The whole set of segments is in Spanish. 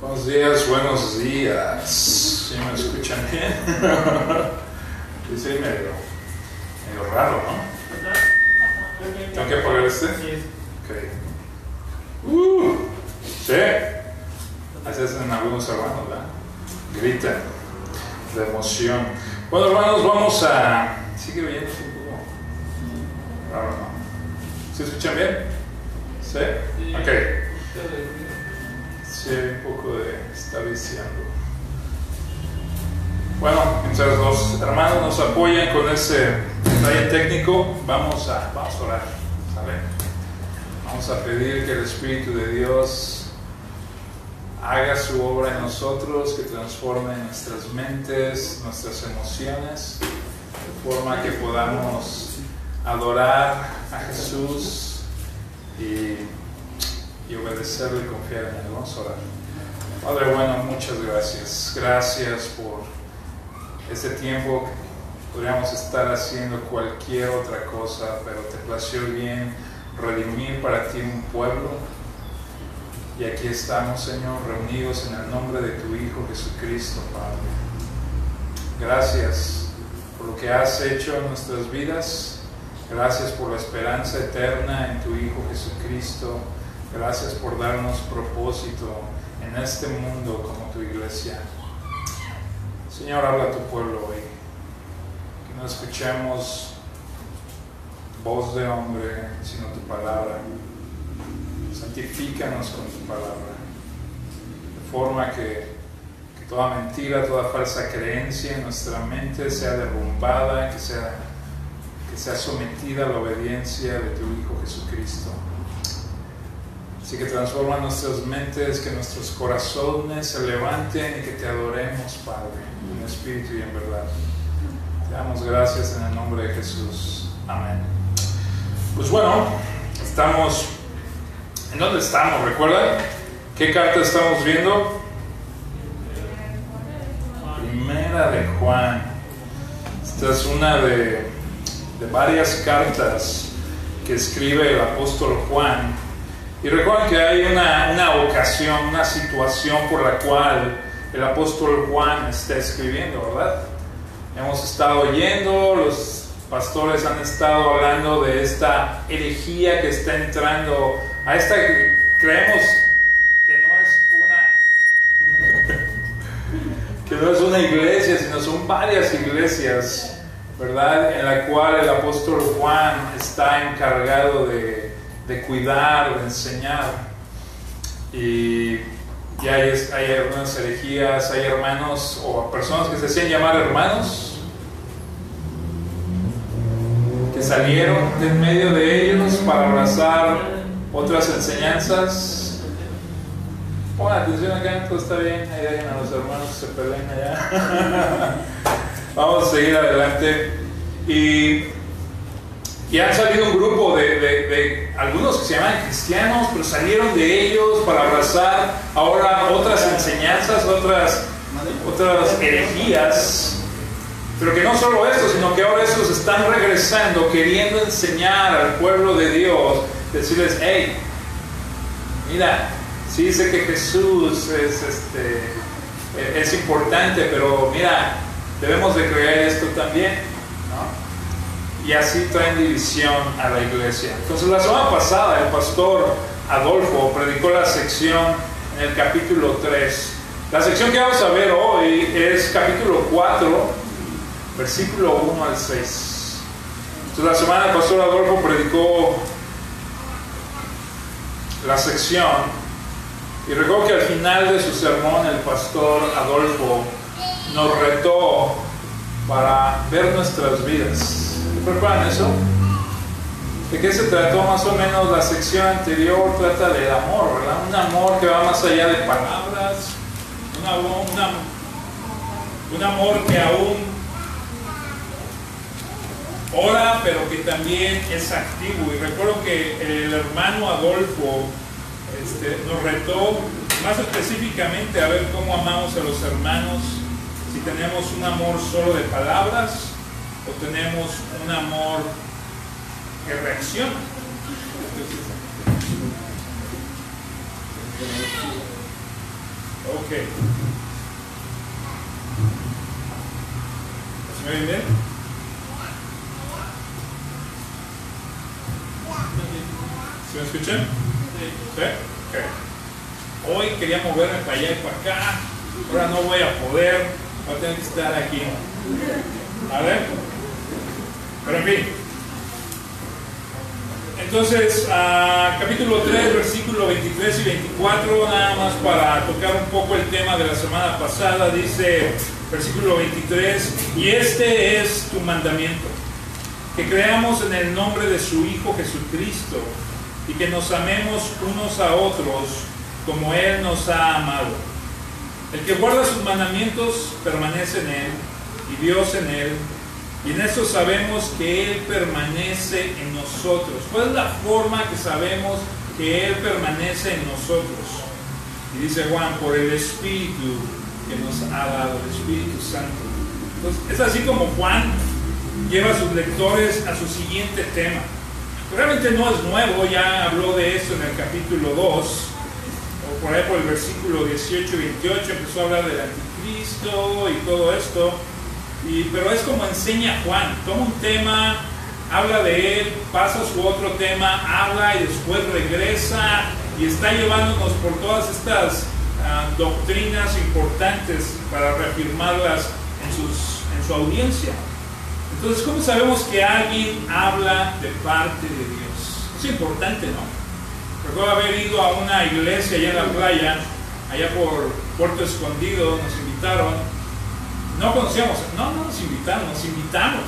Buenos días, buenos días. ¿Sí me escuchan bien? Dice medio, medio raro, ¿no? ¿Tengo que apagar este? Sí. Ok. Uh, sí. Así hacen algunos hermanos, ¿verdad? Gritan de emoción. Bueno, hermanos, vamos a. Sigue oyendo un poco raro, ¿no? ¿Se escuchan bien? ¿Sí? Sí. Sí, un poco de está viciando. Bueno, mientras los hermanos nos apoyan con ese detalle técnico, vamos a, vamos a orar. ¿sale? Vamos a pedir que el Espíritu de Dios haga su obra en nosotros, que transforme nuestras mentes, nuestras emociones, de forma que podamos adorar a Jesús y y obedecerle y confiar en Él. Vamos a orar. Padre bueno, muchas gracias. Gracias por este tiempo. Podríamos estar haciendo cualquier otra cosa, pero te plació bien redimir para ti un pueblo. Y aquí estamos, Señor, reunidos en el nombre de tu Hijo Jesucristo, Padre. Gracias por lo que has hecho en nuestras vidas. Gracias por la esperanza eterna en tu Hijo Jesucristo. Gracias por darnos propósito en este mundo como tu iglesia. Señor, habla a tu pueblo hoy. Que no escuchemos voz de hombre, sino tu palabra. Santifícanos con tu palabra. De forma que, toda mentira, toda falsa creencia en nuestra mente sea derrumbada, que sea, que sea sometida a la obediencia de tu Hijo Jesucristo. Así que transforma nuestras mentes, que nuestros corazones se levanten y que te adoremos, Padre, en espíritu y en verdad. Te damos gracias en el nombre de Jesús. Amén. Pues bueno, estamos... ¿En dónde estamos? ¿Recuerdan? ¿Qué carta estamos viendo? Primera de Juan. Esta es una de, de varias cartas que escribe el apóstol Juan y recuerden que hay una, una, ocasión, una situación por la cual el apóstol Juan está escribiendo, ¿verdad? Hemos estado oyendo, los pastores han estado hablando de esta herejía que está entrando, a esta que creemos que no es una, que no es una iglesia, sino son varias iglesias, ¿verdad? En la cual el apóstol Juan está encargado de de cuidar, de enseñar. Y, y hay, hay, algunas herejías, hay hermanos o personas que se hacían llamar hermanos, que salieron de en medio de ellos para abrazar otras enseñanzas. Pongan atención acá, todo está bien, ahí dejen a los hermanos que se peleen allá. Vamos a seguir adelante. Y y han salido un grupo de, de, algunos que se llaman cristianos, pero salieron de ellos para abrazar ahora otras enseñanzas, otras, otras herejías. Pero que no solo eso, sino que ahora esos están regresando, queriendo enseñar al pueblo de Dios, decirles, hey, mira, sí sé que Jesús es, este, es importante, pero mira, debemos de creer esto también. Y así traen división a la iglesia. Entonces la semana pasada el pastor Adolfo predicó la sección en el capítulo 3. La sección que vamos a ver hoy es capítulo 4, versículo 1 al 6. Entonces la semana el pastor Adolfo predicó la sección y recuerdo que al final de su sermón el pastor Adolfo nos retó para ver nuestras vidas. ¿Recuerdan eso? ¿De qué se trató más o menos la sección anterior? Trata del amor, ¿verdad? Un amor que va más allá de palabras, un amor, que aún ora, pero que también es activo. Y recuerdo que el hermano Adolfo este, nos retó más específicamente a ver cómo amamos a los hermanos, si tenemos un amor solo de palabras o tenemos un amor que reacciona. Ok. ¿Se me oye bien? ¿Se me escuchan? ¿Sí? Ok. Hoy quería moverme para allá y para acá. Ahora no voy a poder. Voy a tener que estar aquí. ¿Vale? En fin. Entonces, ah, capítulo 3, versículo 23 y 24, nada más para tocar un poco el tema de la semana pasada, dice versículo 23, y este es tu mandamiento, que creamos en el nombre de su Hijo Jesucristo y que nos amemos unos a otros como Él nos ha amado. El que guarda sus mandamientos permanece en Él y Dios en Él y en eso sabemos que Él permanece en nosotros. ¿Cuál es la forma que sabemos que Él permanece en nosotros? Y dice Juan, por el Espíritu que nos ha dado, el Espíritu Santo. Entonces, es así como Juan lleva a sus lectores a su siguiente tema. Realmente no es nuevo, ya habló de esto en el capítulo 2, o por ahí por el versículo 18 y 28, empezó a hablar del anticristo y todo esto pero es como enseña Juan, toma un tema, habla de él, pasa a su otro tema, habla y después regresa y está llevándonos por todas estas ah, doctrinas importantes para reafirmarlas en, sus, en su audiencia. Entonces, ¿cómo sabemos que alguien habla de parte de Dios? Es importante, ¿no? Recuerdo haber ido a una iglesia allá en la playa, allá por Puerto Escondido, nos invitaron no conocíamos, no, no nos invitaron, nos invitamos.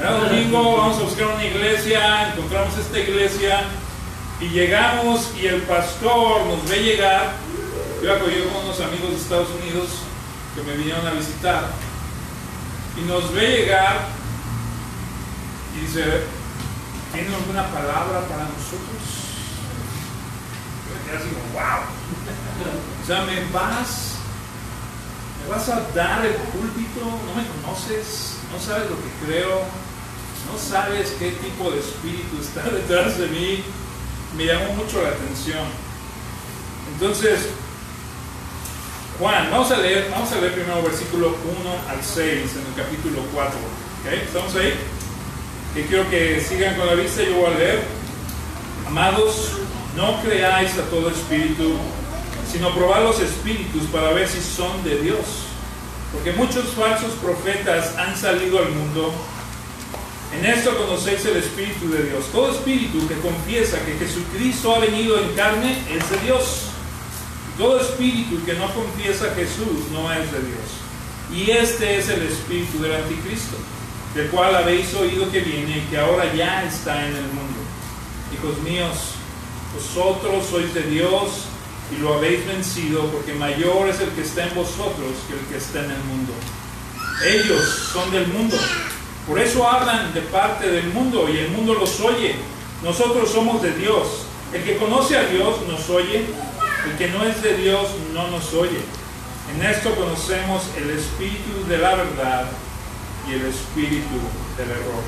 Era domingo, vamos a buscar una iglesia, encontramos esta iglesia y llegamos y el pastor nos ve llegar. Yo acogí con unos amigos de Estados Unidos que me vinieron a visitar y nos ve llegar y dice, ¿tienen alguna palabra para nosotros? Y así como, wow. O sea, me vas vas a dar el púlpito, no me conoces, no sabes lo que creo, no sabes qué tipo de espíritu está detrás de mí, me llamó mucho la atención. Entonces, Juan, vamos a leer, vamos a leer primero versículo 1 al 6 en el capítulo 4. ¿Estamos ahí? Que quiero que sigan con la vista, yo voy a leer. Amados, no creáis a todo espíritu sino probar los espíritus para ver si son de Dios. Porque muchos falsos profetas han salido al mundo. En esto conocéis el Espíritu de Dios. Todo espíritu que confiesa que Jesucristo ha venido en carne es de Dios. Todo espíritu que no confiesa Jesús no es de Dios. Y este es el espíritu del anticristo, del cual habéis oído que viene y que ahora ya está en el mundo. Hijos míos, vosotros sois de Dios y lo habéis vencido porque mayor es el que está en vosotros que el que está en el mundo. Ellos son del mundo, por eso hablan de parte del mundo y el mundo los oye. Nosotros somos de Dios. El que conoce a Dios nos oye, el que no es de Dios no nos oye. En esto conocemos el espíritu de la verdad y el espíritu del error.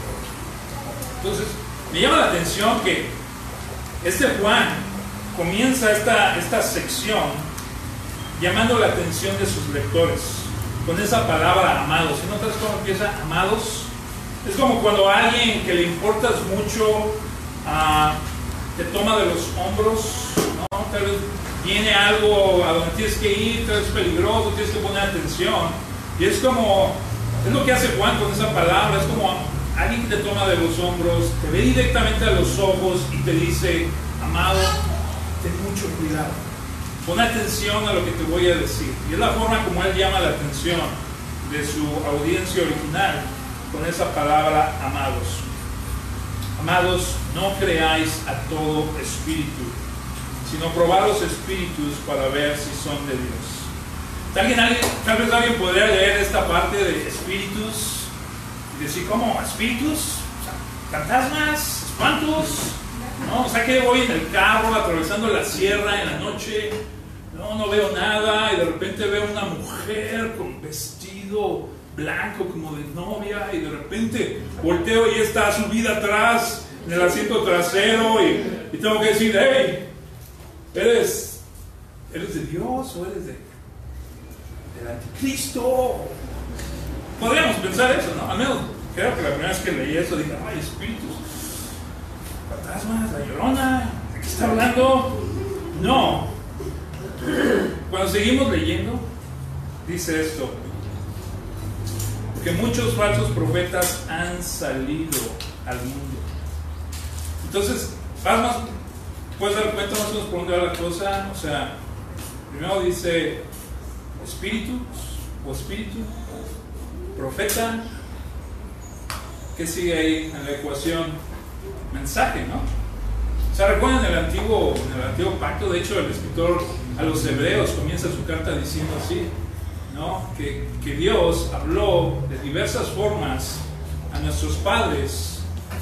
Entonces, me llama la atención que este Juan comienza esta, esta sección llamando la atención de sus lectores con esa palabra amados. ¿Y notas cómo empieza amados? Es como cuando alguien que le importas mucho ah, te toma de los hombros, ¿no? Tal vez viene algo a donde tienes que ir, tal vez es peligroso, tienes que poner atención. Y es como, es lo que hace Juan con esa palabra, es como alguien que te toma de los hombros, te ve directamente a los ojos y te dice, amado, mucho cuidado. Pon atención a lo que te voy a decir. Y es la forma como él llama la atención de su audiencia original con esa palabra amados. Amados, no creáis a todo espíritu, sino probad los espíritus para ver si son de Dios. ¿Alguien, tal vez alguien podría leer esta parte de espíritus y decir, ¿cómo? ¿Espíritus? ¿Fantasmas? ¿Espantos? ¿No? O sea que voy en el carro atravesando la sierra en la noche, no, no veo nada y de repente veo una mujer con vestido blanco como de novia y de repente volteo y está subida atrás en el asiento trasero y, tengo que decir, hey, ¿eres, ¿eres de Dios o eres de, el anticristo. Podríamos pensar eso, ¿no? Al menos creo que la primera vez que leí eso dije, ay, espíritus, fantasmas, la llorona, ¿de qué está hablando? No. Cuando seguimos leyendo, dice esto, que muchos falsos profetas han salido al mundo. Entonces, vas más, puedes dar cuenta más o menos por dónde va la cosa. O sea, primero dice espíritu o espíritu, profeta. ¿Qué sigue ahí en la ecuación? Mensaje, ¿no? O sea, recuerden el antiguo, en el antiguo pacto, de hecho, el escritor a los hebreos comienza su carta diciendo así: que, que Dios habló de diversas formas a nuestros padres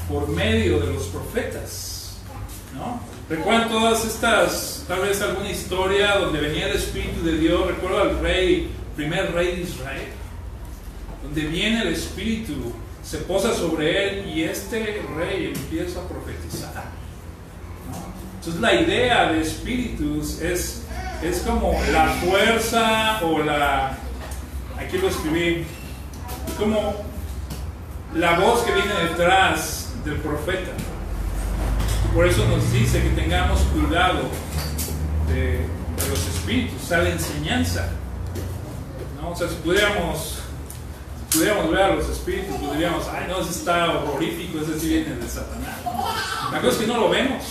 por medio de los profetas. ¿no? Recuerdan todas estas, tal vez alguna historia donde venía el Espíritu de Dios, recuerdo al rey, primer rey de Israel, donde viene el Espíritu, se posa sobre él y este rey empieza a profetizar. Entonces la idea de espíritus es, es como la fuerza o la, aquí lo escribí, como la voz que viene detrás del profeta. Por eso nos dice que tengamos cuidado de, los espíritus, a la enseñanza. ¿no? O sea, si pudiéramos, pudiéramos ver a los espíritus, pues diríamos, ay, no, ese está horrorífico, ese sí viene de Satanás. La cosa es que no lo vemos.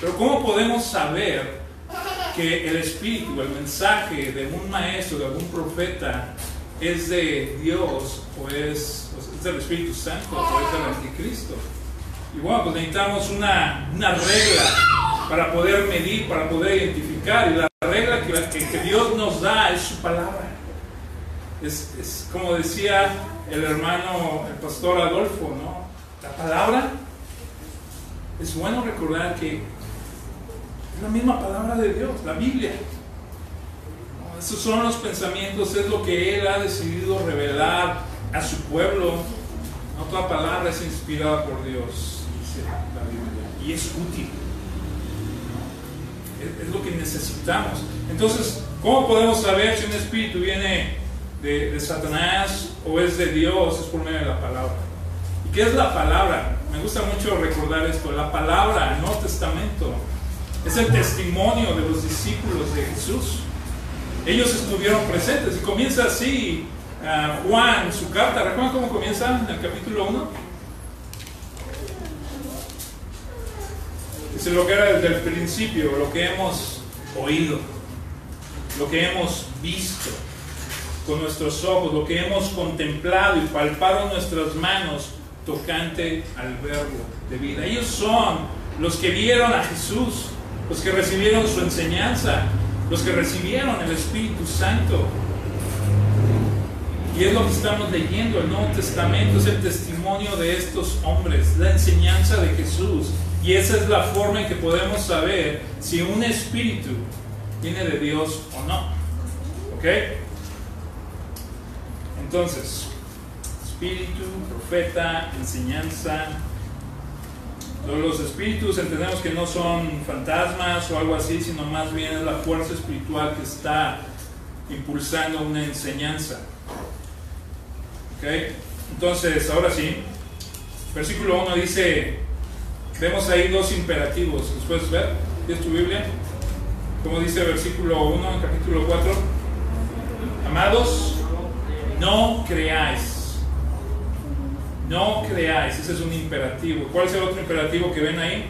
Pero ¿cómo podemos saber que el espíritu, el mensaje de un maestro, de algún profeta, es de Dios o es, del Espíritu Santo o es del Anticristo. Y bueno, pues necesitamos una, una regla para poder medir, para poder identificar. Y la regla que, que, Dios nos da es su palabra. Es, es, como decía el hermano, el pastor Adolfo, ¿no? La palabra, es bueno recordar que es la misma palabra de Dios, la Biblia. Esos son los pensamientos, es lo que Él ha decidido revelar a su pueblo. No toda palabra es inspirada por Dios, dice la Biblia, y es útil. Es, lo que necesitamos. Entonces, ¿cómo podemos saber si un espíritu viene de, Satanás o es de Dios? Es por medio de la palabra. ¿Y qué es la palabra? Me gusta mucho recordar esto. La palabra, el Nuevo Testamento, es el testimonio de los discípulos de Jesús ellos estuvieron presentes. Y comienza así uh, Juan, su carta. ¿Recuerdan cómo comienza en el capítulo 1? Dice lo que era desde el principio, lo que hemos oído, lo que hemos visto con nuestros ojos, lo que hemos contemplado y palpado nuestras manos tocante al verbo de vida. Ellos son los que vieron a Jesús, los que recibieron su enseñanza, los que recibieron el Espíritu Santo. Y es lo que estamos leyendo, el Nuevo Testamento es el testimonio de estos hombres, la enseñanza de Jesús. Y esa es la forma en que podemos saber si un espíritu viene de Dios o no. ¿Ok? Entonces, espíritu, profeta, enseñanza, los espíritus entendemos que no son fantasmas o algo así, sino más bien es la fuerza espiritual que está impulsando una enseñanza. Entonces, ahora sí, versículo 1 dice, vemos ahí dos imperativos. ¿Los puedes ver? ¿Tienes tu Biblia? Como dice versículo 1 capítulo 4. Amados, no creáis no creáis, ese es un imperativo. ¿Cuál es el otro imperativo que ven ahí?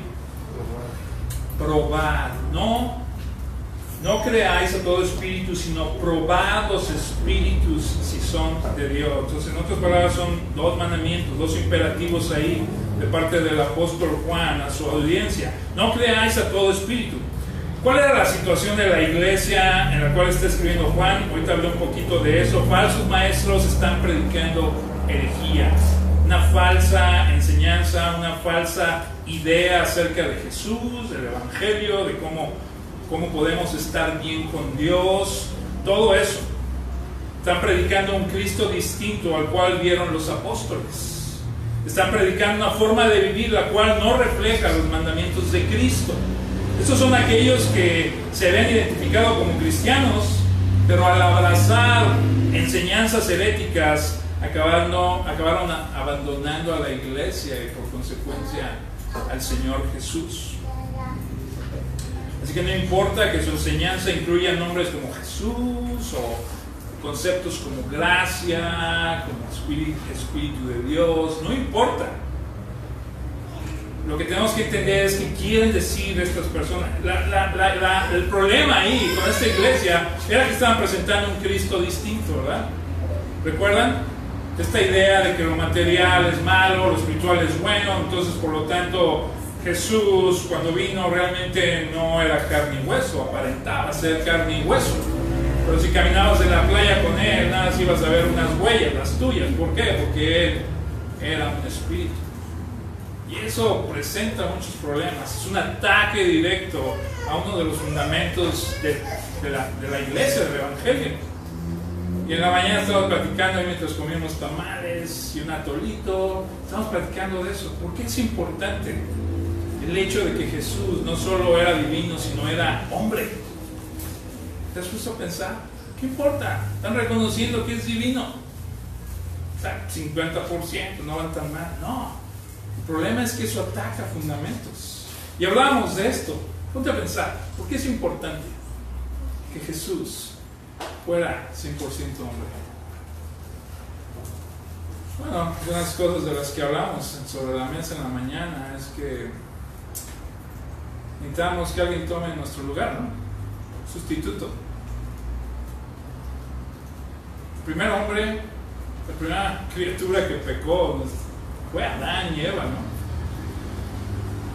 Probad. No, no creáis a todo espíritu, sino probad los espíritus si son de Dios. Entonces, en otras palabras, son dos mandamientos, dos imperativos ahí de parte del apóstol Juan a su audiencia. No creáis a todo espíritu. ¿Cuál era la situación de la iglesia en la cual está escribiendo Juan? Ahorita hablé un poquito de eso. Falsos maestros están predicando herejías una falsa enseñanza, una falsa idea acerca de Jesús, del Evangelio, de cómo, cómo podemos estar bien con Dios, todo eso. Están predicando un Cristo distinto al cual vieron los apóstoles. Están predicando una forma de vivir la cual no refleja los mandamientos de Cristo. Estos son aquellos que se ven identificados como cristianos, pero al abrazar enseñanzas heréticas, acabaron, acabaron abandonando a la iglesia y por consecuencia al Señor Jesús. Así que no importa que su enseñanza incluya nombres como Jesús o conceptos como gracia, como espíritu, espíritu de Dios, no importa. Lo que tenemos que entender es que quieren decir estas personas. el problema ahí con esta iglesia era que estaban presentando un Cristo distinto, ¿verdad? ¿Recuerdan? Esta idea de que lo material es malo, lo espiritual es bueno, entonces por lo tanto Jesús cuando vino realmente no era carne y hueso, aparentaba ser carne y hueso. Pero si caminabas en la playa con él, nada, si ibas a ver unas huellas, las tuyas. ¿Por qué? Porque él era un espíritu. Y eso presenta muchos problemas. Es un ataque directo a uno de los fundamentos de, la, iglesia, del evangelio. Y en la mañana estamos platicando mientras comíamos tamales y un atolito. Estamos platicando de eso. ¿Por qué es importante el hecho de que Jesús no solo era divino, sino era hombre? ¿Te has puesto a pensar? ¿Qué importa? Están reconociendo que es divino. Sea, 50%, no van tan mal. No, el problema es que eso ataca fundamentos. Y hablamos de esto. Ponte a pensar, ¿por qué es importante que Jesús fuera 100% hombre? Bueno, de las cosas de las que hablamos sobre la mesa en la mañana es que necesitamos que alguien tome nuestro lugar, ¿no? Sustituto. El primer hombre, la primera criatura que pecó, fue Adán y Eva, ¿no?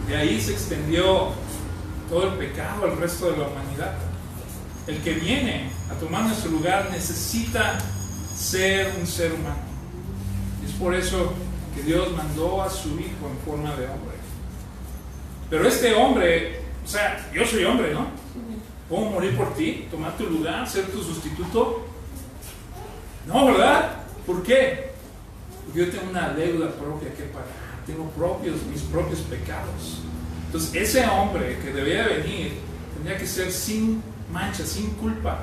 De ahí se extendió todo el pecado al resto de la humanidad. El que viene a tomar nuestro lugar necesita ser un ser humano. es por eso que Dios mandó a su Hijo en forma de hombre. Pero este hombre, o sea, yo soy hombre, ¿no? ¿Puedo morir por ti? ¿Tomar tu lugar? ¿Ser tu sustituto? No, ¿verdad? ¿Por qué? Yo tengo una deuda propia que pagar, tengo propios, mis propios pecados. Entonces ese hombre que debía venir tendría que ser sin mancha, sin culpa,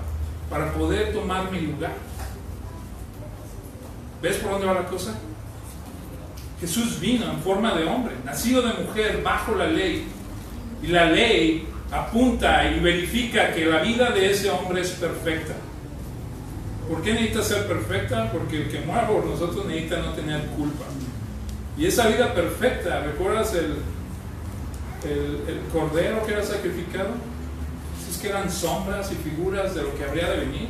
para poder tomar mi lugar. ¿Ves por dónde va la cosa? Jesús vino en forma de hombre, nacido de mujer, bajo la ley. Y la ley apunta y verifica que la vida de ese hombre es perfecta. ¿Por qué necesita ser perfecta? Porque el que muere por nosotros necesita no tener culpa. Y esa vida perfecta, ¿recuerdas el, el, cordero que era sacrificado? Es que eran sombras y figuras de lo que habría de venir.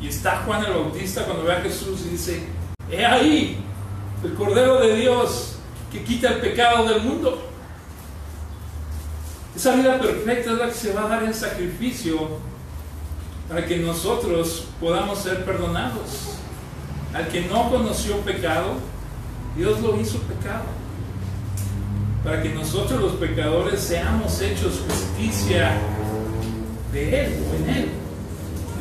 Y está Juan el Bautista cuando ve a Jesús y dice, he ahí el cordero de Dios que quita el pecado del mundo. Esa vida perfecta es la que se va a dar en sacrificio para que nosotros podamos ser perdonados. Al que no conoció pecado, Dios lo hizo pecado. Para que nosotros los pecadores seamos hechos justicia de Él o en Él.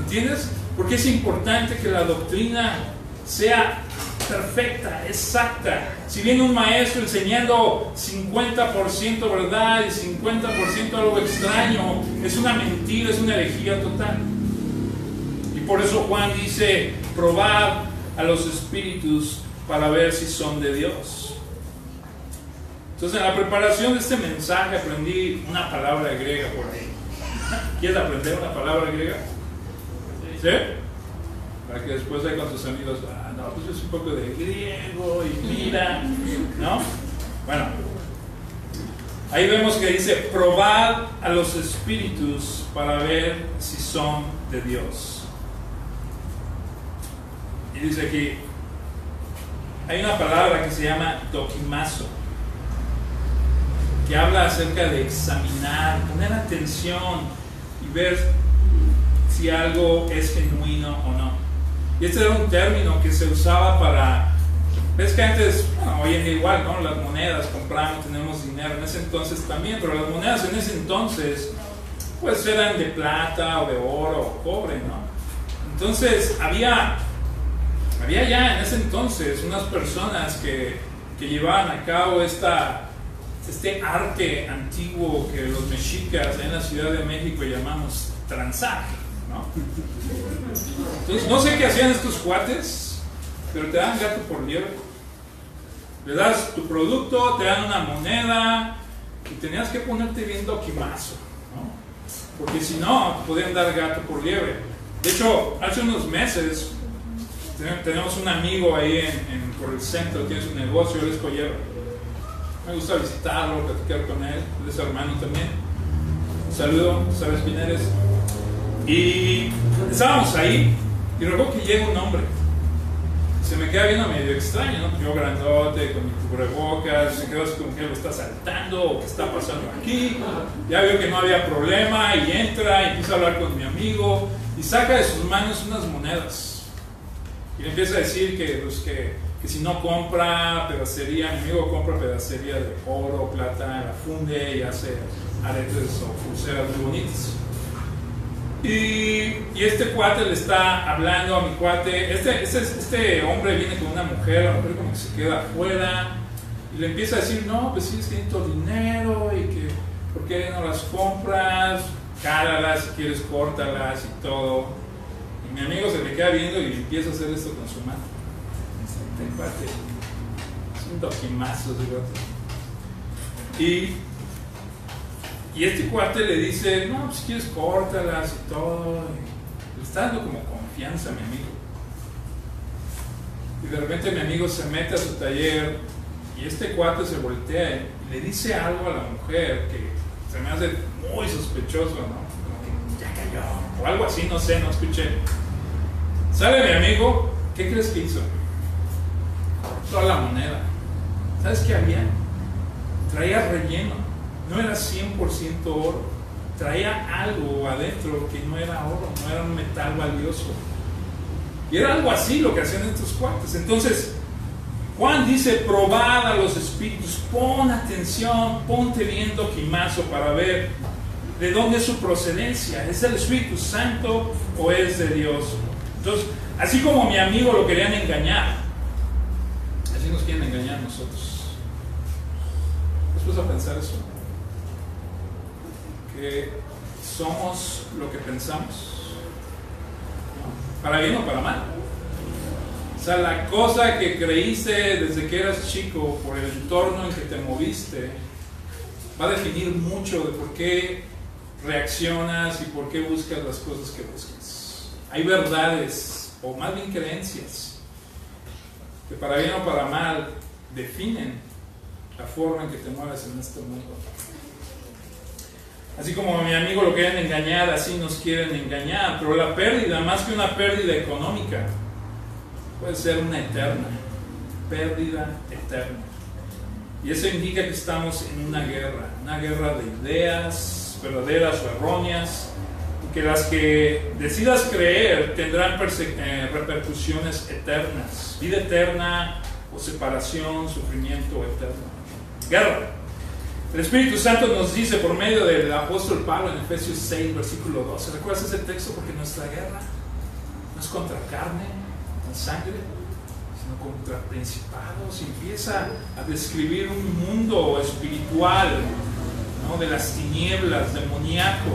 ¿Entiendes? Porque es importante que la doctrina sea perfecta, exacta. Si viene un maestro enseñando 50% verdad y 50% algo extraño, es una mentira, es una herejía total por eso Juan dice, probad a los espíritus para ver si son de Dios. Entonces en la preparación de este mensaje aprendí una palabra griega por ahí. ¿Quieres aprender una palabra griega? ¿Sí? Para que después ahí con tus amigos, ah, no, pues es un poco de griego y mira, ¿no? Bueno, ahí vemos que dice, probad a los espíritus para ver si son de Dios dice aquí, hay una palabra que se llama doquimazo, que habla acerca de examinar, poner atención y ver si algo es genuino o no. Y este era un término que se usaba para, ves que antes, bueno, hoy en día igual, ¿no? Las monedas, compramos, tenemos dinero, en ese entonces también, pero las monedas en ese entonces, pues eran de plata o de oro o cobre, ¿no? Entonces había había ya en ese entonces unas personas que, que llevaban a cabo esta, este arte antiguo que los mexicas en la Ciudad de México llamamos transaje, ¿no? Entonces, no sé qué hacían estos cuates, pero te dan gato por liebre. Le das tu producto, te dan una moneda y tenías que ponerte bien doquimazo, ¿no? Porque si no, te podían dar gato por liebre. De hecho, hace unos meses tenemos un amigo ahí en, por el centro, tiene su negocio, él es collero. Me gusta visitarlo, platicar con él, él es hermano también. Un saludo, sabes quién. Y estábamos ahí y recuerdo que llega un hombre. Se me queda viendo medio extraño, ¿no? Yo grandote, con mi cubrebocas, se quedó como que lo está saltando, o qué está pasando aquí. Ya veo que no había problema y entra y empieza a hablar con mi amigo y saca de sus manos unas monedas. Y le empieza a decir que, pues, que, que si no compra pedacería, mi amigo compra pedacería de oro, plata, la funde y hace aretes o pulseras muy bonitas. Y, y, este cuate le está hablando a mi cuate. Este, este, este, hombre viene con una mujer, la mujer como que se queda afuera. Y le empieza a decir: No, pues sí, es que necesito dinero. Y que, ¿por qué no las compras? Cáralas, si quieres, córtalas y todo. Mi amigo se le queda viendo y empieza a hacer esto con su mano. Cuate es un doquimazo, Y y este cuate le dice, no, pues si quieres córtalas y todo. le está dando como confianza a mi amigo. Y de repente mi amigo se mete a su taller y este cuate se voltea y le dice algo a la mujer que se me hace muy sospechoso, ¿no? O algo así, no sé, no escuché. Sale mi amigo, ¿qué crees que hizo? Toda la moneda. ¿Sabes qué había? Traía relleno no era 100% oro, traía algo adentro que no era oro, no era un metal valioso. Y era algo así lo que hacían estos cuates. Entonces, Juan dice, probad a los espíritus, pon atención, ponte bien doquimazo para ver de dónde es su procedencia. ¿Es del Espíritu Santo o es de Dios? Entonces, así como mi amigo lo querían engañar, así nos quieren engañar nosotros. Después a pensar eso somos lo que pensamos. Para bien o para mal. O sea, la cosa que creíste desde que eras chico, por el entorno en que te moviste, va a definir mucho de por qué reaccionas y por qué buscas las cosas que buscas. Hay verdades, o más bien creencias, que para bien o para mal definen la forma en que te mueves en este mundo. Así como a mi amigo lo quieren engañar, así nos quieren engañar. Pero la pérdida, más que una pérdida económica, puede ser una eterna. Pérdida eterna. Y eso indica que estamos en una guerra, una guerra de ideas verdaderas o erróneas, que las que decidas creer tendrán eh, repercusiones eternas, vida eterna o separación, sufrimiento eterno. Guerra. El Espíritu Santo nos dice por medio del apóstol Pablo en Efesios 6, versículo 12. ¿Recuerdas ese texto? Porque nuestra guerra no es contra carne, con sangre, sino contra principados. Y empieza a describir un mundo espiritual, de las tinieblas, demoníaco.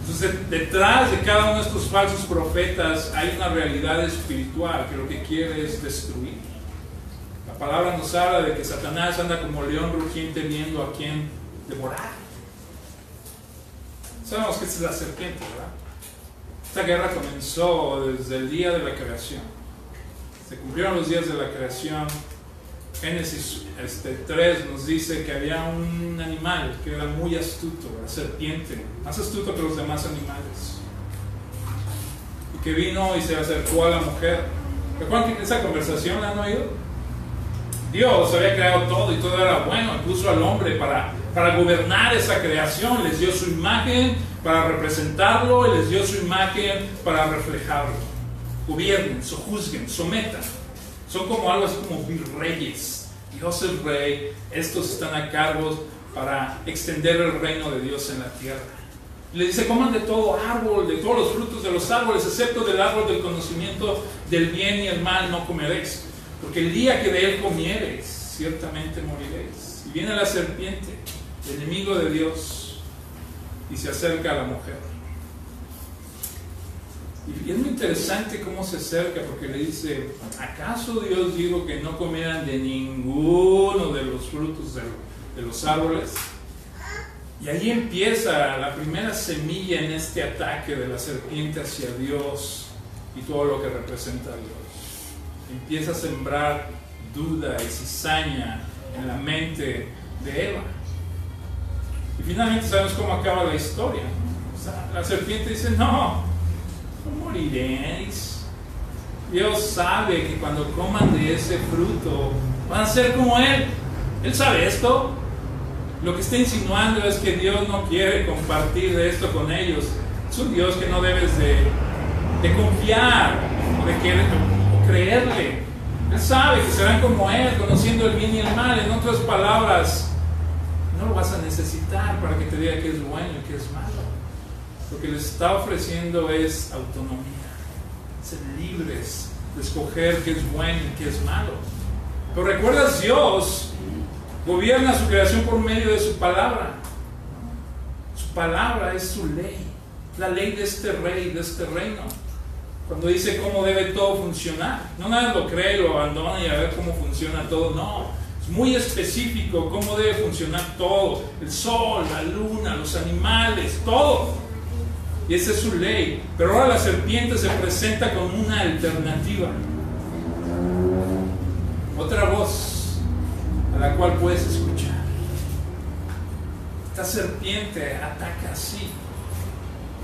Entonces, detrás de cada uno de estos falsos profetas hay una realidad espiritual que lo que quiere es destruir. La palabra nos habla de que Satanás anda como león rugiente viendo a quien devorar. Sabemos que es la serpiente, ¿verdad? Esta guerra comenzó desde el día de la creación. Se cumplieron los días de la creación. Génesis este, 3 nos dice que había un animal que era muy astuto, la serpiente, más astuto que los demás animales. Y que vino y se acercó a la mujer. ¿Recuerdan esa conversación la han oído? Dios había creado todo y todo era bueno, incluso al hombre para, para gobernar esa creación. Les dio su imagen para representarlo y les dio su imagen para reflejarlo. Gobiernen, sojuzguen, sometan. Son como algo así como virreyes. Dios es rey, estos están a cargo para extender el reino de Dios en la tierra. Le dice, coman de todo árbol, de todos los frutos de los árboles, excepto del árbol del conocimiento del bien y el mal, no comeréis porque el día que de él comieres, ciertamente moriréis. Y viene la serpiente, el enemigo de Dios, y se acerca a la mujer. Y es muy interesante cómo se acerca, porque le dice, ¿acaso Dios dijo que no comieran de ninguno de los frutos de, de los árboles? Y ahí empieza la primera semilla en este ataque de la serpiente hacia Dios y todo lo que representa a Dios. Empieza a sembrar duda y cizaña en la mente de Eva. Y finalmente sabemos cómo acaba la historia. la serpiente dice, no moriréis. Dios sabe que cuando coman de ese fruto van a ser como Él. Él sabe esto. Lo que está insinuando es que Dios no quiere compartir de esto con ellos. Es un Dios que no debes de, confiar de o creerle. Él sabe que serán como Él, conociendo el bien y el mal. En otras palabras, no lo vas a necesitar para que te diga que es bueno y que es malo. Lo que les está ofreciendo es autonomía, ser libres de escoger qué es bueno y qué es malo. Pero recuerdas, Dios gobierna su creación por medio de su palabra. Su palabra es su ley, la ley de este rey, de este reino. Cuando dice cómo debe todo funcionar, no nada lo cree, lo abandona y a ver cómo funciona todo, no. Es muy específico cómo debe funcionar todo, el sol, la luna, los animales, todo. Y esa es su ley. Pero ahora la serpiente se presenta con una alternativa. Otra voz a la cual puedes escuchar. Esta serpiente ataca así.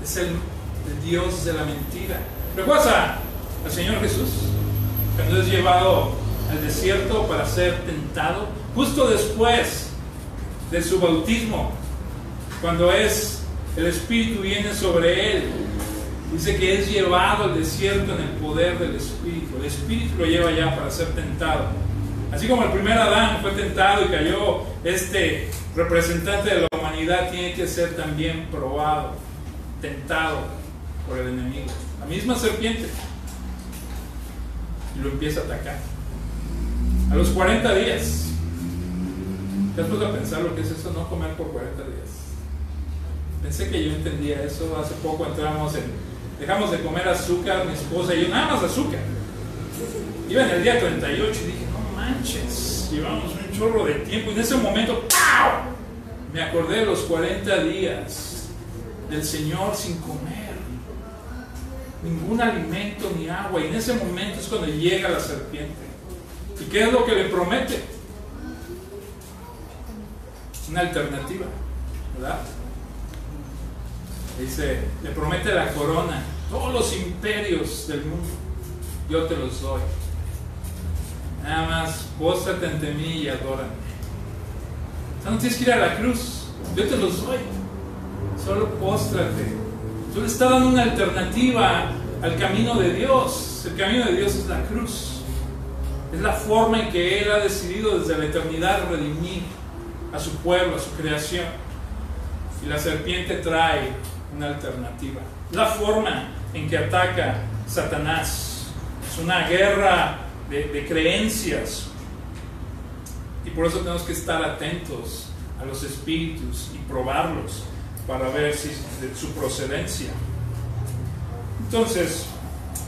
Es el, Dios de la mentira. ¿Recuerdas al Señor Jesús? Cuando es llevado al desierto para ser tentado. Justo después de su bautismo. Cuando es el Espíritu viene sobre él. Dice que es llevado al desierto en el poder del Espíritu. El Espíritu lo lleva ya para ser tentado. Así como el primer Adán fue tentado y cayó, este representante de la humanidad tiene que ser también probado, tentado por el enemigo. La misma serpiente. Y lo empieza a atacar. A los 40 días. ¿Te has a pensar lo que es eso, no comer por 40 días? Pensé que yo entendía eso. Hace poco entramos en. Dejamos de comer azúcar, mi esposa y yo, nada más azúcar. Iba en el día 38 y dije, no manches, llevamos un chorro de tiempo. Y en ese momento, ¡pau! Me acordé de los 40 días del Señor sin comer. Ningún alimento ni agua. Y en ese momento es cuando llega la serpiente. ¿Y qué es lo que le promete? Una alternativa, ¿verdad? Dice, le promete la corona, todos los imperios del mundo, yo te los doy. Nada más, póstrate ante mí y adórame. no tienes que ir a la cruz, yo te los doy. Solo póstrate. Tú le estás dando una alternativa al camino de Dios. El camino de Dios es la cruz. Es la forma en que Él ha decidido desde la eternidad redimir a su pueblo, a su creación. Y la serpiente trae una alternativa. La forma en que ataca Satanás es una guerra de, creencias. Y por eso tenemos que estar atentos a los espíritus y probarlos para ver si de su procedencia. Entonces,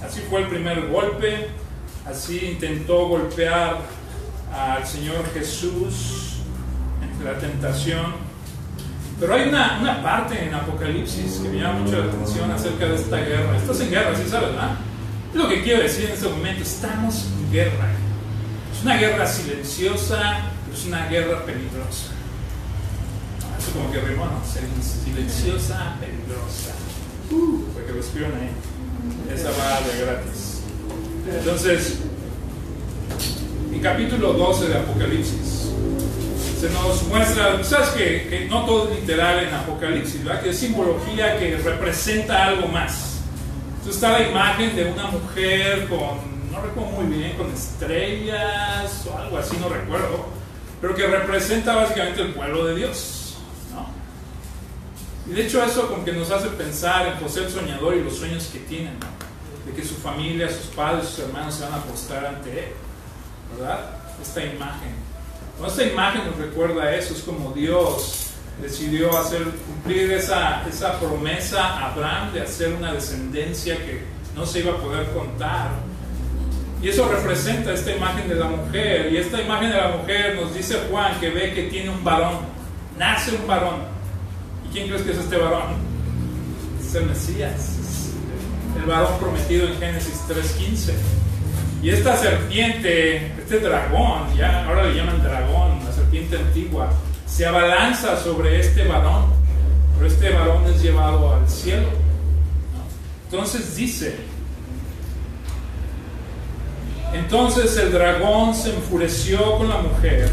así fue el primer golpe, así intentó golpear al Señor Jesús en la tentación. Pero hay una, una, parte en Apocalipsis que me llama mucho la atención acerca de esta guerra. Estás en guerra, ¿sí sabes, verdad? Es lo que quiero decir en este momento. Estamos en guerra. Es una guerra silenciosa, pero es una guerra peligrosa. Eso como que rimó, ¿no? Silenciosa, peligrosa. Uh, para que lo escriban. Esa va de gratis. Entonces, en capítulo 12 de Apocalipsis se nos muestra, sabes que, no todo es literal en Apocalipsis, ¿verdad? que es simbología que representa algo más. Entonces está la imagen de una mujer con, no recuerdo muy bien, con estrellas o algo así, no recuerdo, pero que representa básicamente el pueblo de Dios. ¿no? Y de hecho eso como que nos hace pensar en José el soñador y los sueños que tienen, de que su familia, sus padres, sus hermanos se van a postar ante él, ¿verdad? Esta imagen. Esta imagen nos recuerda eso, es como Dios decidió hacer, cumplir esa, esa promesa a Abraham de hacer una descendencia que no se iba a poder contar. Y eso representa esta imagen de la mujer. Y esta imagen de la mujer nos dice Juan que ve que tiene un varón. Nace un varón. ¿Y quién crees que es este varón? Es el Mesías. el varón prometido en Génesis 3.15. Y esta serpiente, este dragón, ya ahora le llaman dragón, la serpiente antigua, se abalanza sobre este varón, pero este varón es llevado al cielo. Entonces dice, entonces el dragón se enfureció con la mujer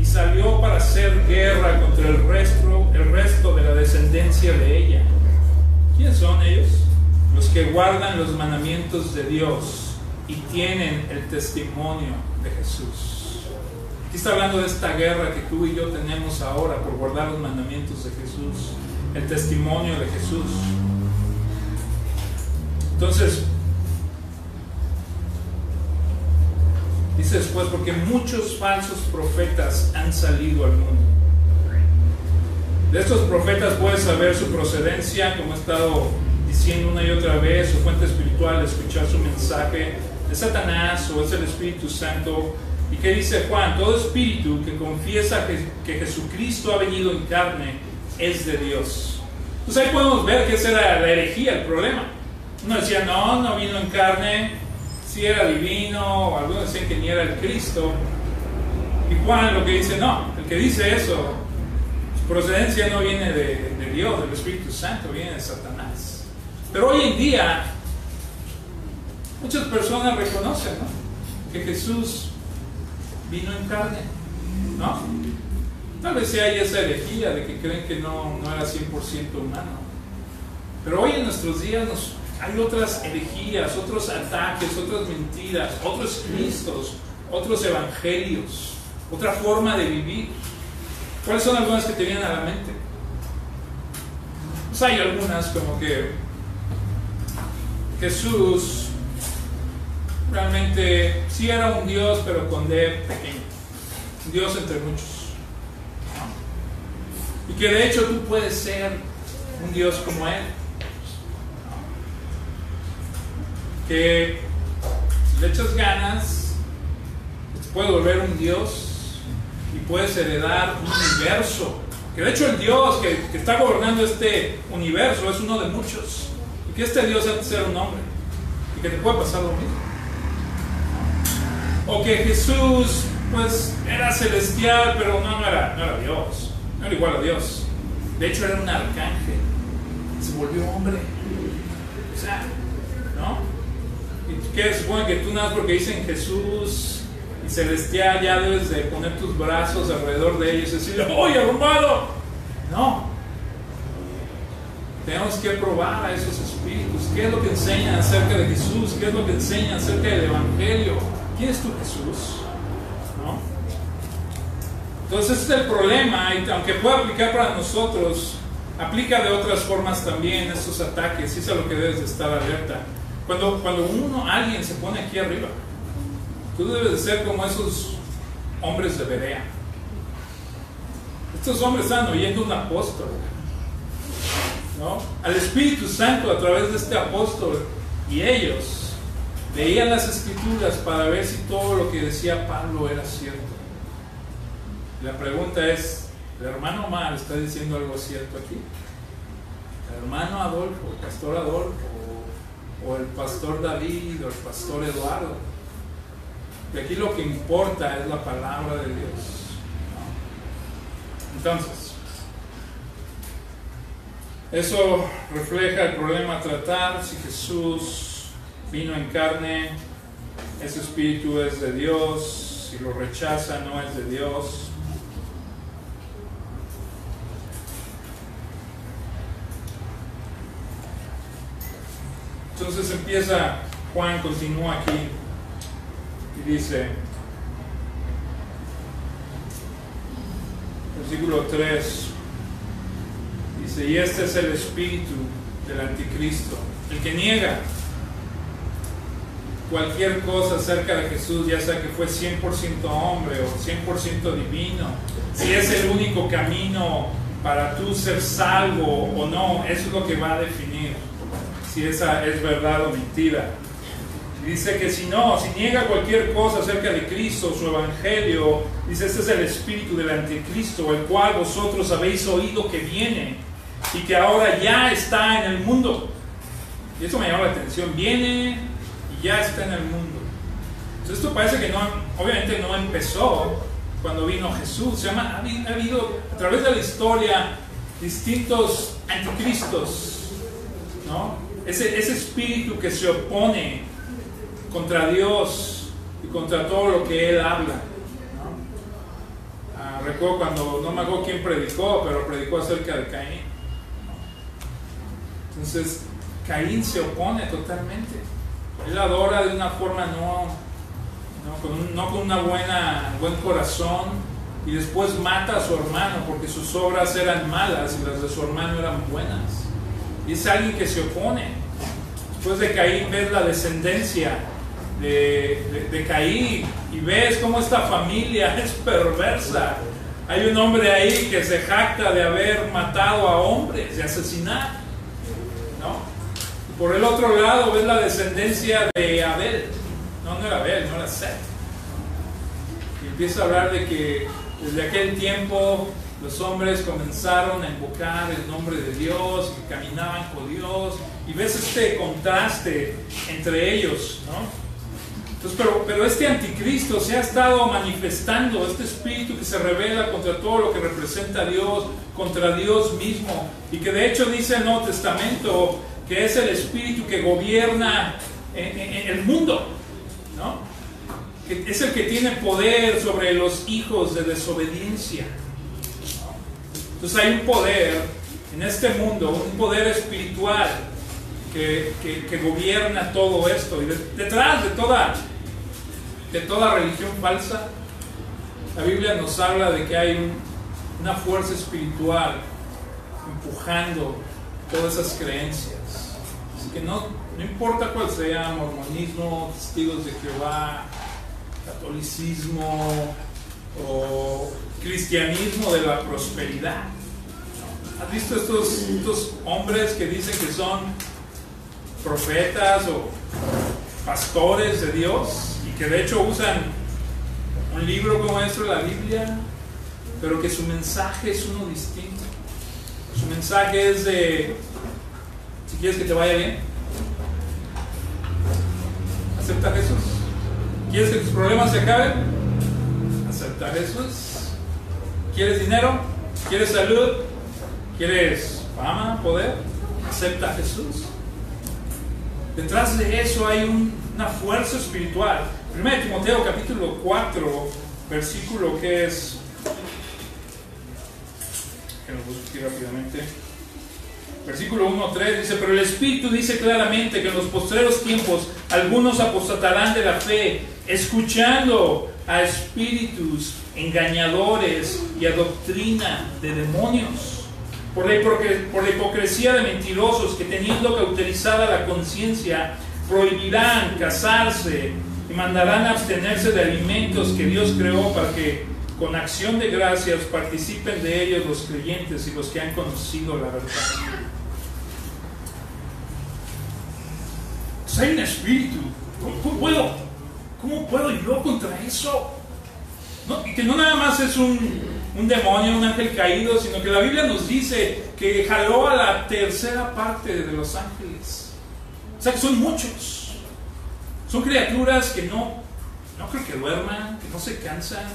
y salió para hacer guerra contra el resto, el resto de la descendencia de ella. ¿Quiénes son ellos? Los que guardan los mandamientos de Dios y tienen el testimonio de Jesús. Aquí está hablando de esta guerra que tú y yo tenemos ahora por guardar los mandamientos de Jesús, el testimonio de Jesús. Entonces, dice después, porque muchos falsos profetas han salido al mundo. De estos profetas puedes saber su procedencia, como he estado diciendo una y otra vez, su fuente espiritual, escuchar su mensaje, de Satanás o es el Espíritu Santo. ¿Y qué dice Juan? Todo espíritu que confiesa que, que Jesucristo ha venido en carne es de Dios. Entonces ahí podemos ver que esa era la herejía, el problema. Uno decía, no, no vino en carne, si era divino, o algunos decían que ni era el Cristo. Y Juan lo que dice, no, el que dice eso, su procedencia no viene de, de Dios, del Espíritu Santo, viene de Satanás. Pero hoy en día Muchas personas reconocen que Jesús vino en carne, ¿no? Tal vez sea esa herejía de que creen que no, no era 100% humano. Pero hoy en nuestros días hay otras herejías, otros ataques, otras mentiras, otros cristos, otros evangelios, otra forma de vivir. ¿Cuáles son algunas que te vienen a la mente? Pues hay algunas como que Jesús realmente sí era un Dios, pero con D pequeño. Un Dios entre muchos. Y que de hecho tú puedes ser un Dios como Él. Que si le echas ganas, te puedes volver un Dios y puedes heredar un universo. Que de hecho el Dios que, que está gobernando este universo es uno de muchos. Y que este Dios antes era un hombre. Y que te puede pasar lo mismo o que Jesús pues era celestial, pero no, era, no era Dios, no era igual a Dios. De hecho era un arcángel, se volvió hombre. O sea, ¿no? ¿Y qué supone que tú nada porque dicen Jesús y celestial ya debes de poner tus brazos alrededor de ellos y decirle, ¡oye, arrumbado! No. Tenemos que probar a esos espíritus. ¿Qué es lo que enseñan acerca de Jesús? ¿Qué es lo que enseñan acerca del Evangelio? ¿Quién es tu Jesús? ¿No? Entonces ese es el problema, y aunque pueda aplicar para nosotros, aplica de otras formas también estos ataques, y es a lo que debes de estar alerta. Cuando, cuando uno, alguien se pone aquí arriba, tú debes de ser como esos hombres de Berea. Estos hombres están oyendo un apóstol, ¿no? Al Espíritu Santo a través de este apóstol, y ellos Leían las escrituras para ver si todo lo que decía Pablo era cierto. La pregunta es, ¿el hermano Omar está diciendo algo cierto aquí? ¿El hermano Adolfo, el pastor Adolfo, o, el pastor David, o el pastor Eduardo? Y aquí lo que importa es la palabra de Dios. Entonces, eso refleja el problema a tratar si Jesús vino en carne, ese espíritu es de Dios, si lo rechaza no es de Dios. Entonces empieza, Juan continúa aquí y dice, versículo 3, dice, y este es el espíritu del anticristo, el que niega cualquier cosa acerca de Jesús, ya sea que fue 100% hombre o 100% divino, si es el único camino para tú ser salvo o no, eso es lo que va a definir si esa es verdad o mentira. Dice que si no, si niega cualquier cosa acerca de Cristo, su evangelio, dice, este es el espíritu del anticristo, el cual vosotros habéis oído que viene y que ahora ya está en el mundo. Y eso me llama la atención, viene ya está en el mundo. Entonces esto parece que no, obviamente no empezó cuando vino Jesús, se llama, ha habido a través de la historia distintos anticristos, ¿no? Ese, ese espíritu que se opone contra Dios y contra todo lo que Él habla. Ah, recuerdo cuando, no me acuerdo quién predicó, pero predicó acerca de Caín. Entonces, Caín se opone totalmente. Él adora de una forma no, no, con, con una buena, buen corazón y después mata a su hermano porque sus obras eran malas y las de su hermano eran buenas. Y es alguien que se opone. Después de Caín ves la descendencia de, de, Caín y ves cómo esta familia es perversa. Hay un hombre ahí que se jacta de haber matado a hombres, de asesinar. ¿no? Por el otro lado ves la descendencia de Abel. No, no era Abel, no era Seth. Y empieza a hablar de que desde aquel tiempo los hombres comenzaron a invocar el nombre de Dios y caminaban con Dios. Y ves este contraste entre ellos, ¿no? pero, pero este anticristo se ha estado manifestando, este espíritu que se revela contra todo lo que representa a Dios, contra Dios mismo, y que de hecho dice el Nuevo Testamento que es el espíritu que gobierna en, el mundo, ¿no? Que es el que tiene poder sobre los hijos de desobediencia. Entonces hay un poder en este mundo, un poder espiritual que, gobierna todo esto. Y detrás de toda, de toda religión falsa, la Biblia nos habla de que hay una fuerza espiritual empujando todas esas creencias. No, no importa cuál sea, mormonismo, testigos de Jehová, catolicismo o cristianismo de la prosperidad. ¿Has visto estos, estos hombres que dicen que son profetas o pastores de Dios y que de hecho usan un libro como esto la Biblia, pero que su mensaje es uno distinto. Su mensaje es de, si quieres que te vaya bien, acepta Jesús. ¿Quieres que tus problemas se acaben? Acepta Jesús. ¿Quieres dinero? ¿Quieres salud? ¿Quieres fama, poder? Acepta Jesús. Detrás de eso hay una fuerza espiritual. 1 Timoteo capítulo 4, versículo que es... Que lo busque rápidamente. Versículo 1.3 dice, pero el Espíritu dice claramente que en los postreros tiempos algunos apostatarán de la fe, escuchando a espíritus engañadores y a doctrina de demonios por la, hipocresía de mentirosos que teniendo cauterizada la conciencia prohibirán casarse y mandarán abstenerse de alimentos que Dios creó para que con acción de gracias participen de ellos los creyentes y los que han conocido la verdad. Entonces hay un espíritu. ¿Cómo, puedo? ¿Cómo puedo yo contra eso? y que no nada más es un, un demonio, un ángel caído, sino que la Biblia nos dice que jaló a la tercera parte de los ángeles. O sea que son muchos. Son criaturas que no, no creo que duerman, que no se cansan,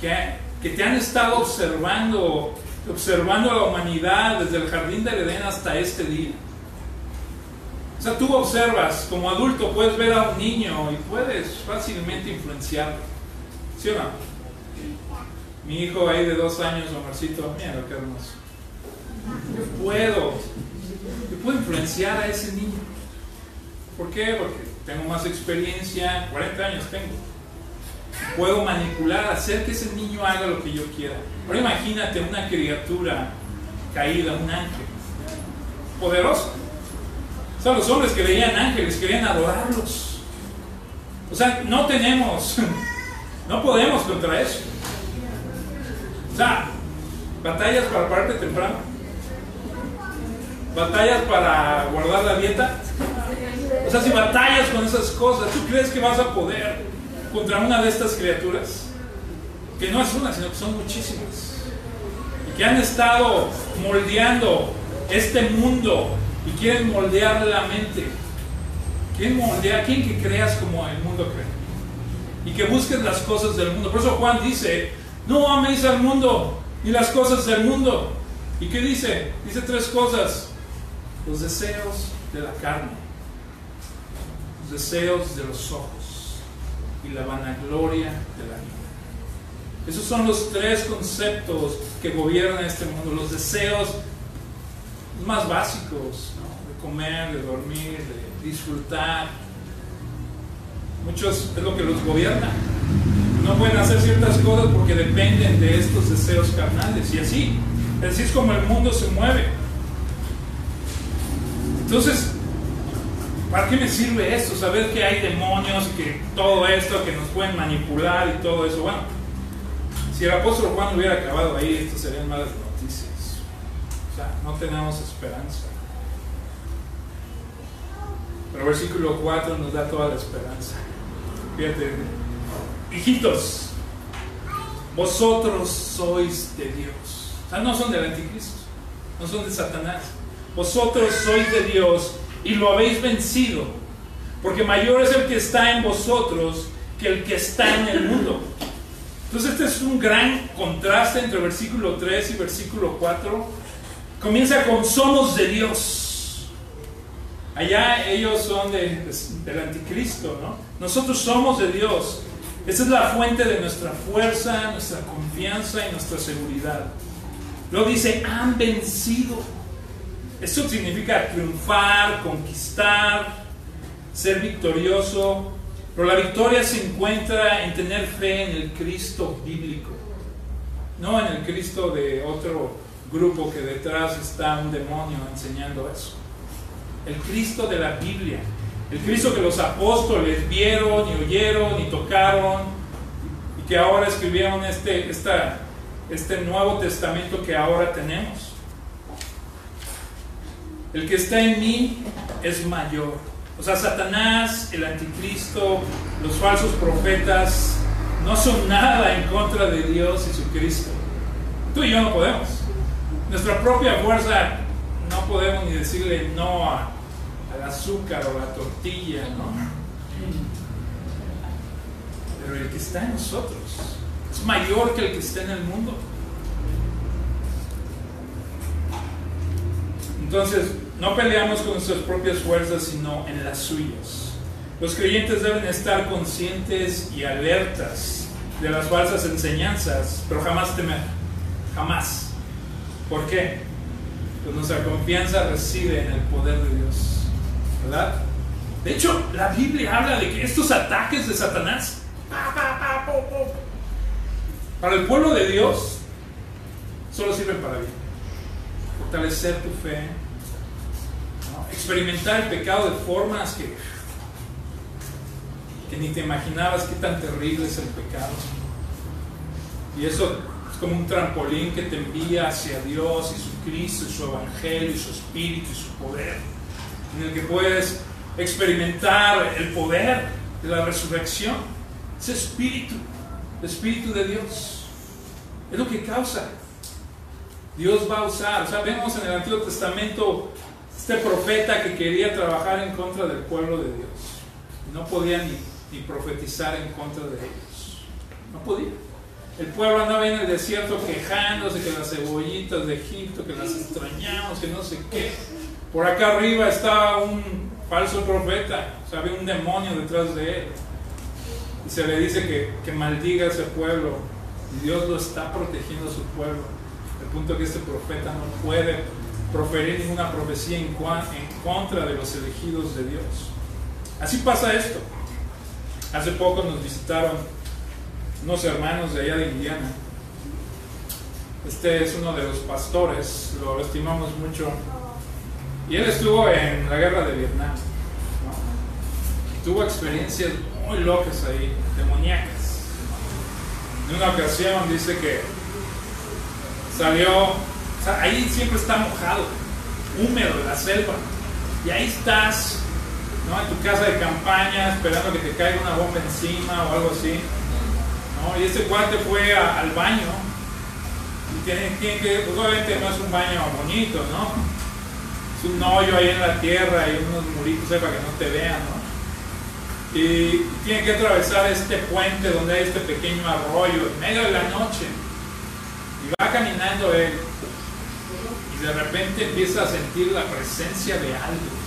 que, que te han estado observando, observando a la humanidad desde el jardín del Edén hasta este día. O sea, tú observas, como adulto puedes ver a un niño y puedes fácilmente influenciarlo. ¿Sí o no? Mi hijo ahí de dos años, Omarcito, mira que hermoso. Yo puedo, yo puedo influenciar a ese niño. ¿Por qué? Porque tengo más experiencia, 40 años tengo. Puedo manipular, hacer que ese niño haga lo que yo quiera. Ahora imagínate una criatura caída, un ángel, poderoso. O sea, los hombres que veían ángeles querían adorarlos. O sea, no tenemos, no podemos contra eso sea, batallas para pararte temprano. batallas para guardar la dieta. O sea, si batallas con esas cosas, ¿tú crees que vas a poder contra una de estas criaturas? Que no es una, sino que son muchísimas. Y que han estado moldeando este mundo y quieren moldear la mente. Quieren moldear, quieren que creas como el mundo cree. Y que busques las cosas del mundo. Por eso Juan dice, no améis al mundo ni las cosas del mundo. ¿Y qué dice? Dice tres cosas. Los deseos de la carne, los deseos de los ojos y la vanagloria de la vida. Esos son los tres conceptos que gobiernan este mundo, los deseos más básicos, comer, de dormir, de disfrutar. Muchos es lo que los gobierna. No pueden hacer ciertas cosas porque dependen de estos deseos carnales y así. Así es como el mundo se mueve. Entonces, ¿para qué me sirve esto? Saber que hay demonios y que todo esto, que nos pueden manipular y todo eso. Bueno, si el apóstol Juan hubiera acabado ahí, esto serían malas noticias. O sea, no tenemos esperanza. Pero versículo 4 nos da toda la esperanza. Fíjate, hijitos, vosotros sois de Dios o sea, no son del anticristo, no son de Satanás. Vosotros sois de Dios y lo habéis vencido, porque mayor es el que está en vosotros que el que está en el mundo. Entonces este es un gran contraste entre versículo 3 y versículo 4. Comienza con somos de Dios. Allá ellos son del anticristo, ¿no? Nosotros somos de Dios. Esa es la fuente de nuestra fuerza, nuestra confianza y nuestra seguridad. Luego dice, han vencido. Esto significa triunfar, conquistar, ser victorioso. Pero la victoria se encuentra en tener fe en el Cristo bíblico, no en el Cristo de otro grupo que detrás está un demonio enseñando eso. El Cristo de la Biblia, el Cristo que los apóstoles vieron y oyeron y tocaron y que ahora escribieron este, este Nuevo Testamento que ahora tenemos. El que está en mí es mayor. O sea, Satanás, el anticristo, los falsos profetas, no son nada en contra de Dios y su Cristo. Tú y yo no podemos. Nuestra propia fuerza no podemos ni decirle no al azúcar o la tortilla, ¿no? Pero el que está en nosotros es mayor que el que está en el mundo. Entonces, no peleamos con nuestras propias fuerzas, sino en las suyas. Los creyentes deben estar conscientes y alertas de las falsas enseñanzas, pero jamás temer. Jamás. ¿Por qué? Pues nuestra confianza reside en el poder de Dios. De hecho, la Biblia habla de que estos ataques de Satanás para el pueblo de Dios solo sirven para bien. Fortalecer tu fe, experimentar el pecado de formas que, que ni te imaginabas qué tan terrible es el pecado. Y eso es como un trampolín que te envía hacia Dios y su Cristo y su Evangelio y su Espíritu y su poder, en el que puedes experimentar el poder de la resurrección, ese Espíritu Espíritu de Dios. Es lo que causa. Dios va a usar. O sea, vemos en el Antiguo Testamento este profeta que quería trabajar en contra del pueblo de Dios. No podía ni profetizar en contra de ellos. No podía. El pueblo andaba en el desierto quejándose que las cebollitas de Egipto, que las extrañamos, que no sé qué. Por acá arriba estaba un falso profeta, o sea, había un demonio detrás de él y se le dice que, que maldiga a ese pueblo. Y Dios lo está protegiendo a su pueblo. El punto que este profeta no puede proferir ninguna profecía en, en contra de los elegidos de Dios. Así pasa esto. Hace poco nos visitaron unos hermanos de allá de Indiana. Este es uno de los pastores, lo estimamos mucho. Y él estuvo en la guerra de Vietnam. Tuvo experiencias muy locas ahí, demoníacas. En una ocasión dice que salió, ahí siempre está mojado, húmedo la selva. Y ahí estás, ¿no? En tu casa de campaña, esperando que te caiga una bomba encima o algo así. ¿no? Y este cuate fue al baño. Y tiene que, pues obviamente no es un baño bonito, ¿no? Es un hoyo ahí en la tierra y unos muritos para que no te vean, ¿no? y tiene que atravesar este puente donde hay este pequeño arroyo en medio de la noche. Y va caminando él y de repente empieza a sentir la presencia de algo.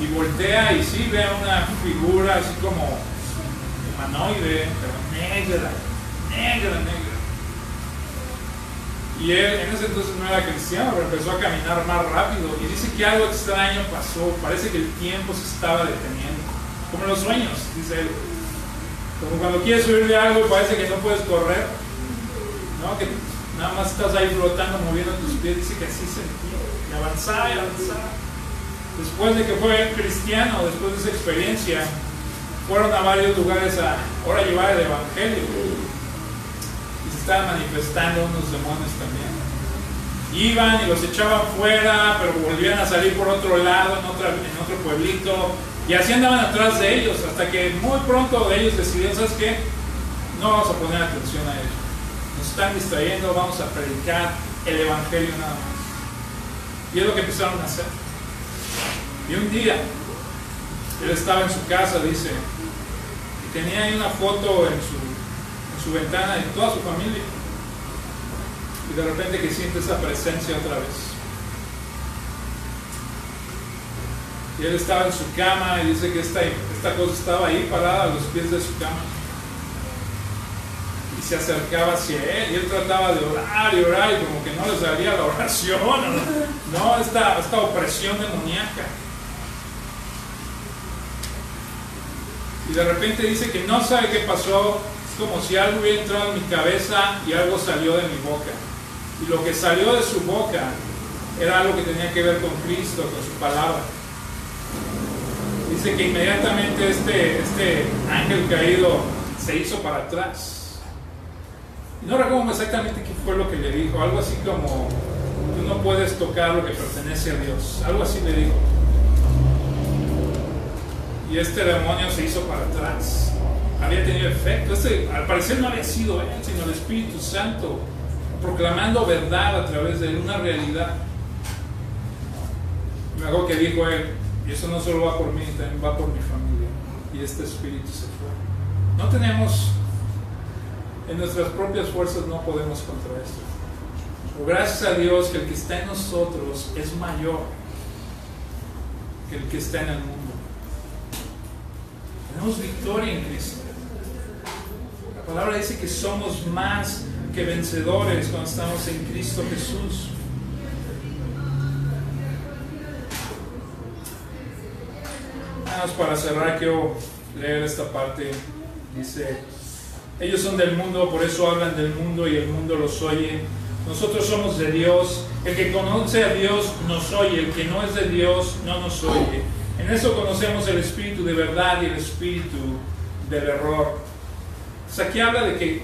Y voltea y sí ve una figura así como humanoide, pero negra, negra, negra. Y él en ese entonces no era cristiano, pero empezó a caminar más rápido. Y dice que algo extraño pasó. Parece que el tiempo se estaba deteniendo. Como los sueños, dice él. Como cuando quieres subir de algo parece que no puedes correr. ¿no? Que nada más estás ahí flotando, moviendo tus pies. Dice que así sentía. Y avanzaba y avanzaba. Después de que fue cristiano, después de esa experiencia, fueron a varios lugares a ahora llevar el Evangelio estaban manifestando unos demonios también. Iban y los echaban fuera, pero volvían a salir por otro lado, en, otra, en otro pueblito, y así andaban atrás de ellos, hasta que muy pronto ellos decidieron, ¿sabes qué? No vamos a poner atención a ellos. Nos están distrayendo, vamos a predicar el Evangelio nada más. Y es lo que empezaron a hacer. Y un día, él estaba en su casa, dice, y tenía ahí una foto en su su ventana en toda su familia. Y de repente que siente esa presencia otra vez. Y él estaba en su cama y dice que esta, esta cosa estaba ahí parada a los pies de su cama. Y se acercaba hacia él y él trataba de orar y orar y como que no les daría la oración. No, no esta, esta opresión demoníaca. Y de repente dice que no sabe qué pasó, como si algo hubiera entrado en mi cabeza y algo salió de mi boca. Y lo que salió de su boca era algo que tenía que ver con Cristo, con su palabra. Dice que inmediatamente este, este ángel caído se hizo para atrás. Y no recuerdo exactamente qué fue lo que le dijo, algo así como, tú no puedes tocar lo que pertenece a Dios, algo así le dijo. Y este demonio se hizo para atrás había tenido efecto. Este, al parecer no había sido él, sino el Espíritu Santo, proclamando verdad a través de una realidad. Me hago que dijo él, y eso no solo va por mí, también va por mi familia. Y este Espíritu se fue. No tenemos, en nuestras propias fuerzas no podemos contra esto. Gracias a Dios que el que está en nosotros es mayor que el que está en el mundo. Tenemos victoria en Cristo. La palabra dice que somos más que vencedores cuando estamos en Cristo Jesús. Para cerrar, quiero leer esta parte. Dice, ellos son del mundo, por eso hablan del mundo y el mundo los oye. Nosotros somos de Dios. El que conoce a Dios nos oye, el que no es de Dios no nos oye. En eso conocemos el espíritu de verdad y el espíritu del error aquí habla de que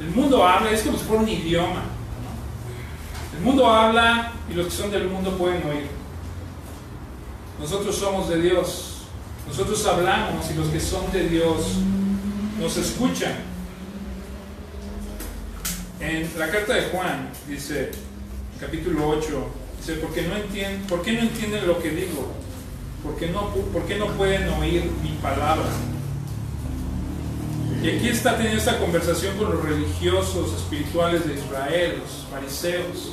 el mundo habla, es como si fuera un idioma. El mundo habla y los que son del mundo pueden oír. Nosotros somos de Dios. Nosotros hablamos y los que son de Dios nos escuchan. En la carta de Juan dice, capítulo 8, dice, ¿por qué no entienden, ¿por qué no entienden lo que digo? ¿Por qué no, por qué no pueden oír mi palabra? Y aquí está teniendo esta conversación con los religiosos espirituales de Israel, los fariseos.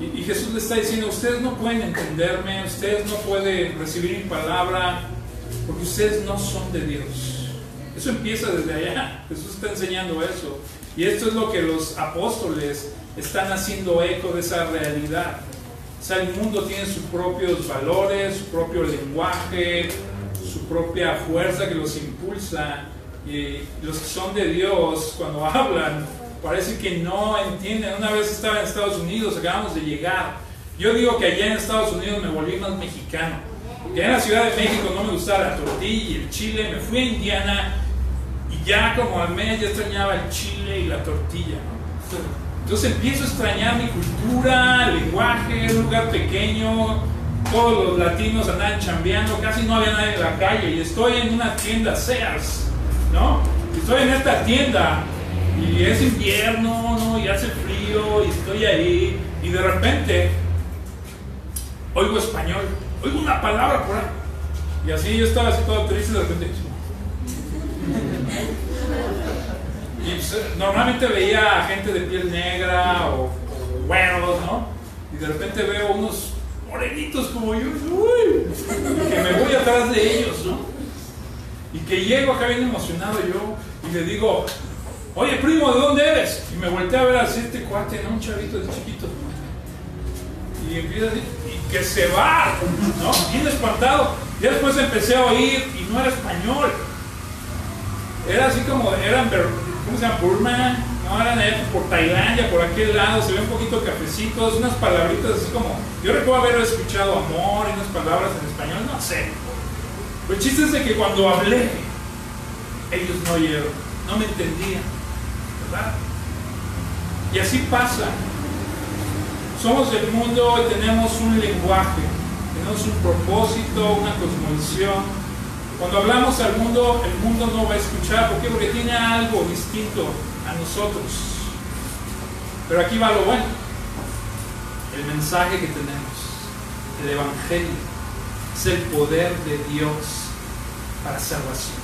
Y, Jesús le está diciendo, ustedes no pueden entenderme, ustedes no pueden recibir mi palabra, porque ustedes no son de Dios. Eso empieza desde allá. Jesús está enseñando eso. Y esto es lo que los apóstoles están haciendo eco de esa realidad. O sea, el mundo tiene sus propios valores, su propio lenguaje, su propia fuerza que los impulsa y los que son de Dios, cuando hablan, parece que no entienden. Una vez estaba en Estados Unidos, acabamos de llegar. Yo digo que allá en Estados Unidos me volví más mexicano. Que en la Ciudad de México no me gustaba la tortilla y el chile. Me fui a Indiana y ya como al mes ya extrañaba el chile y la tortilla. Entonces empiezo a extrañar mi cultura, lenguaje, lugar pequeño, todos los latinos andaban chambeando, casi no había nadie en la calle y estoy en una tienda Sears, ¿no? Estoy en esta tienda y es invierno, ¿no? Y hace frío y estoy ahí y de repente oigo español, oigo una palabra por ahí. Y así yo estaba así todo triste de repente. Y pues, normalmente veía a gente de piel negra o, o güeros, ¿no? Y de repente veo unos morenitos como yo, uy, y que me voy atrás de ellos, ¿no? Y que llego acá bien emocionado yo y le digo, oye primo, ¿de dónde eres? Y me volteé a ver así este cuate, ¿no? Un chavito de chiquito. Y empieza así, y que se va, ¿no? Bien espantado. Y después empecé a oír y no era español. Era así como, eran, ¿cómo se llama? Burma, no, eran por Tailandia, por aquel lado, se ve un poquito cafecitos, unas palabritas así como, yo recuerdo haber escuchado amor y unas palabras en español, no sé. Pero el chiste es que cuando hablé, ellos no oyeron, no me entendían, ¿verdad? Y así pasa. Somos del mundo y tenemos un lenguaje, tenemos un propósito, una cosmovisión. Cuando hablamos al mundo, el mundo no va a escuchar. ¿Por qué? Porque tiene algo distinto a nosotros. Pero aquí va lo bueno. El mensaje que tenemos, el Evangelio, es el poder de Dios para salvación.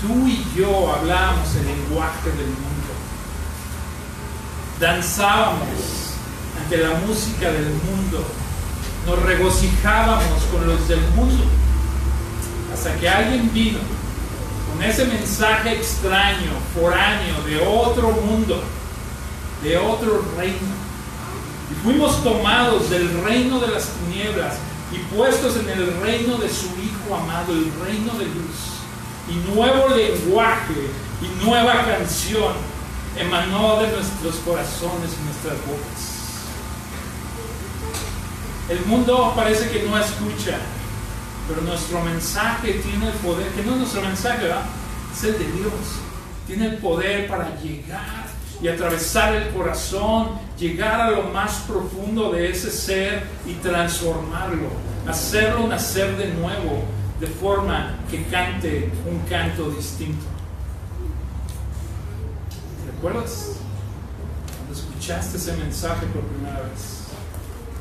Tú y yo hablábamos el lenguaje del mundo. Danzábamos ante la música del mundo. Nos regocijábamos con los del mundo. Hasta que alguien vino con ese mensaje extraño, foráneo, de otro mundo, de otro reino. Y fuimos tomados del reino de las tinieblas y puestos en el reino de su Hijo amado, el reino de luz. Y nuevo lenguaje y nueva canción emanó de nuestros corazones y nuestras bocas. El mundo parece que no escucha, pero nuestro mensaje tiene el poder, que no es nuestro mensaje. Es el de Dios. Tiene el poder para llegar y atravesar el corazón, llegar a lo más profundo de ese ser y transformarlo, hacerlo nacer de nuevo, de forma que cante un canto distinto. ¿Recuerdas? Cuando escuchaste ese mensaje por primera vez,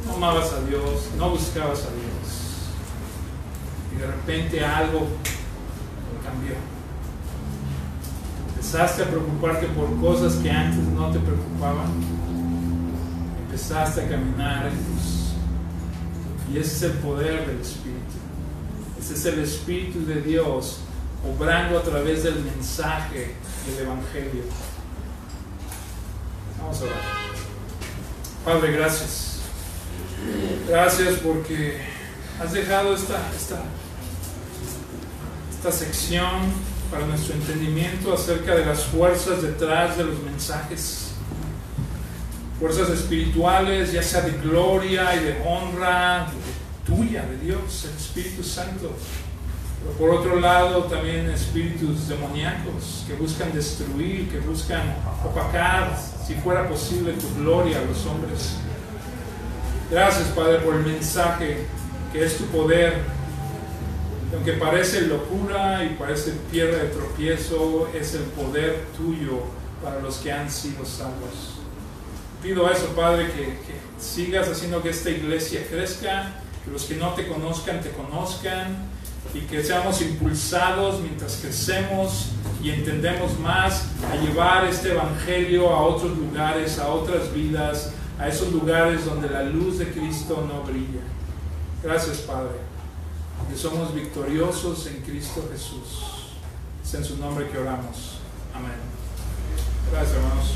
no amabas a Dios, no buscabas a Dios y de repente algo cambió. Empezaste a preocuparte por cosas que antes no te preocupaban. Empezaste a caminar. Y ese es el poder del Espíritu. Ese es el Espíritu de Dios obrando a través del mensaje del Evangelio. Vamos a orar. Padre, gracias. Gracias porque has dejado esta, esta esta sección para nuestro entendimiento acerca de las fuerzas detrás de los mensajes. Fuerzas espirituales, ya sea de gloria y de honra, tuya, de Dios, el Espíritu Santo. Pero por otro lado, también espíritus demoníacos que buscan destruir, que buscan opacar, si fuera posible, tu gloria a los hombres. Gracias, Padre, por el mensaje que es tu poder aunque parece locura y parece piedra de tropiezo, es el poder tuyo para los que han sido salvos. Pido eso, Padre, que, que, sigas haciendo que esta iglesia crezca, que los que no te conozcan te conozcan y que seamos impulsados mientras crecemos y entendemos más a llevar este evangelio a otros lugares, a otras vidas, a esos lugares donde la luz de Cristo no brilla. Gracias, Padre que somos victoriosos en Cristo Jesús. Es en su nombre que oramos. Amén. Gracias, hermanos.